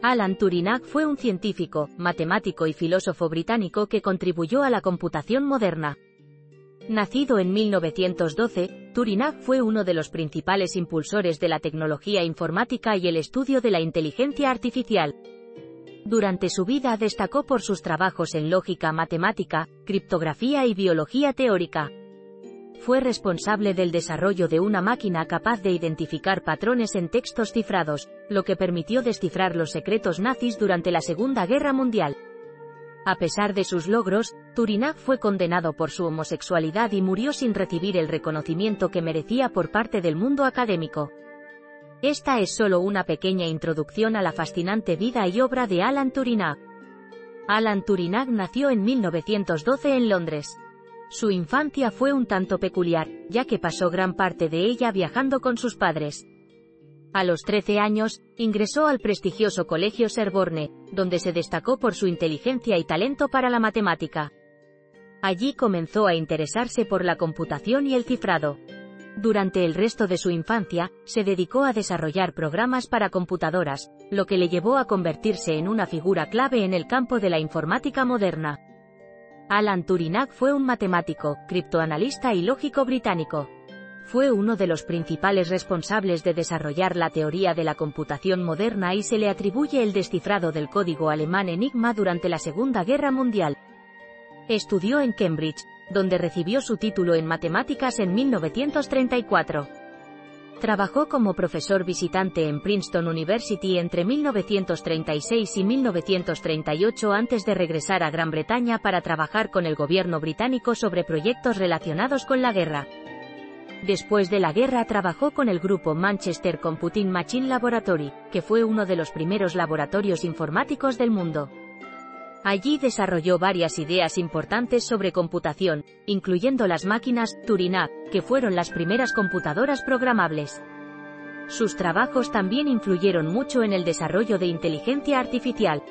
Alan Turing fue un científico, matemático y filósofo británico que contribuyó a la computación moderna. Nacido en 1912, Turing fue uno de los principales impulsores de la tecnología informática y el estudio de la inteligencia artificial. Durante su vida destacó por sus trabajos en lógica matemática, criptografía y biología teórica fue responsable del desarrollo de una máquina capaz de identificar patrones en textos cifrados, lo que permitió descifrar los secretos nazis durante la Segunda Guerra Mundial. A pesar de sus logros, Turing fue condenado por su homosexualidad y murió sin recibir el reconocimiento que merecía por parte del mundo académico. Esta es solo una pequeña introducción a la fascinante vida y obra de Alan Turing. Alan Turing nació en 1912 en Londres. Su infancia fue un tanto peculiar, ya que pasó gran parte de ella viajando con sus padres. A los 13 años, ingresó al prestigioso Colegio Serborne, donde se destacó por su inteligencia y talento para la matemática. Allí comenzó a interesarse por la computación y el cifrado. Durante el resto de su infancia, se dedicó a desarrollar programas para computadoras, lo que le llevó a convertirse en una figura clave en el campo de la informática moderna. Alan Turing fue un matemático, criptoanalista y lógico británico. Fue uno de los principales responsables de desarrollar la teoría de la computación moderna y se le atribuye el descifrado del código alemán Enigma durante la Segunda Guerra Mundial. Estudió en Cambridge, donde recibió su título en matemáticas en 1934. Trabajó como profesor visitante en Princeton University entre 1936 y 1938 antes de regresar a Gran Bretaña para trabajar con el gobierno británico sobre proyectos relacionados con la guerra. Después de la guerra trabajó con el grupo Manchester Computing Machine Laboratory, que fue uno de los primeros laboratorios informáticos del mundo. Allí desarrolló varias ideas importantes sobre computación, incluyendo las máquinas Turing, que fueron las primeras computadoras programables. Sus trabajos también influyeron mucho en el desarrollo de inteligencia artificial.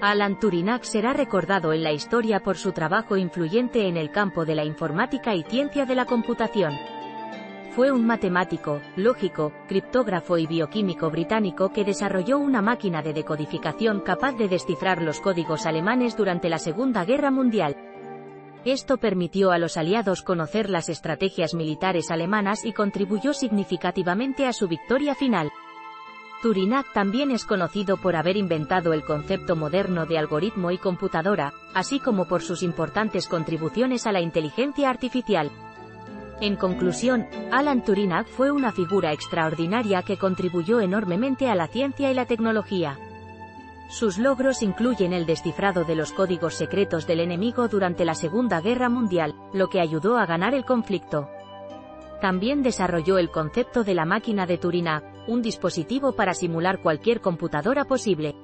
Alan Turing será recordado en la historia por su trabajo influyente en el campo de la informática y ciencia de la computación. Fue un matemático, lógico, criptógrafo y bioquímico británico que desarrolló una máquina de decodificación capaz de descifrar los códigos alemanes durante la Segunda Guerra Mundial. Esto permitió a los aliados conocer las estrategias militares alemanas y contribuyó significativamente a su victoria final. Turing también es conocido por haber inventado el concepto moderno de algoritmo y computadora, así como por sus importantes contribuciones a la inteligencia artificial. En conclusión, Alan Turing fue una figura extraordinaria que contribuyó enormemente a la ciencia y la tecnología. Sus logros incluyen el descifrado de los códigos secretos del enemigo durante la Segunda Guerra Mundial, lo que ayudó a ganar el conflicto. También desarrolló el concepto de la máquina de Turing, un dispositivo para simular cualquier computadora posible.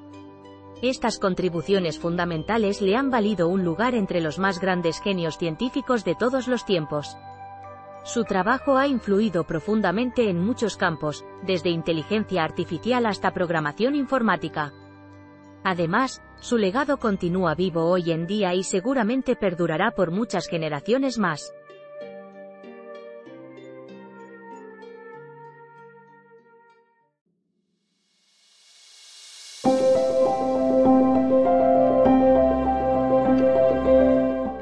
Estas contribuciones fundamentales le han valido un lugar entre los más grandes genios científicos de todos los tiempos. Su trabajo ha influido profundamente en muchos campos, desde inteligencia artificial hasta programación informática. Además, su legado continúa vivo hoy en día y seguramente perdurará por muchas generaciones más.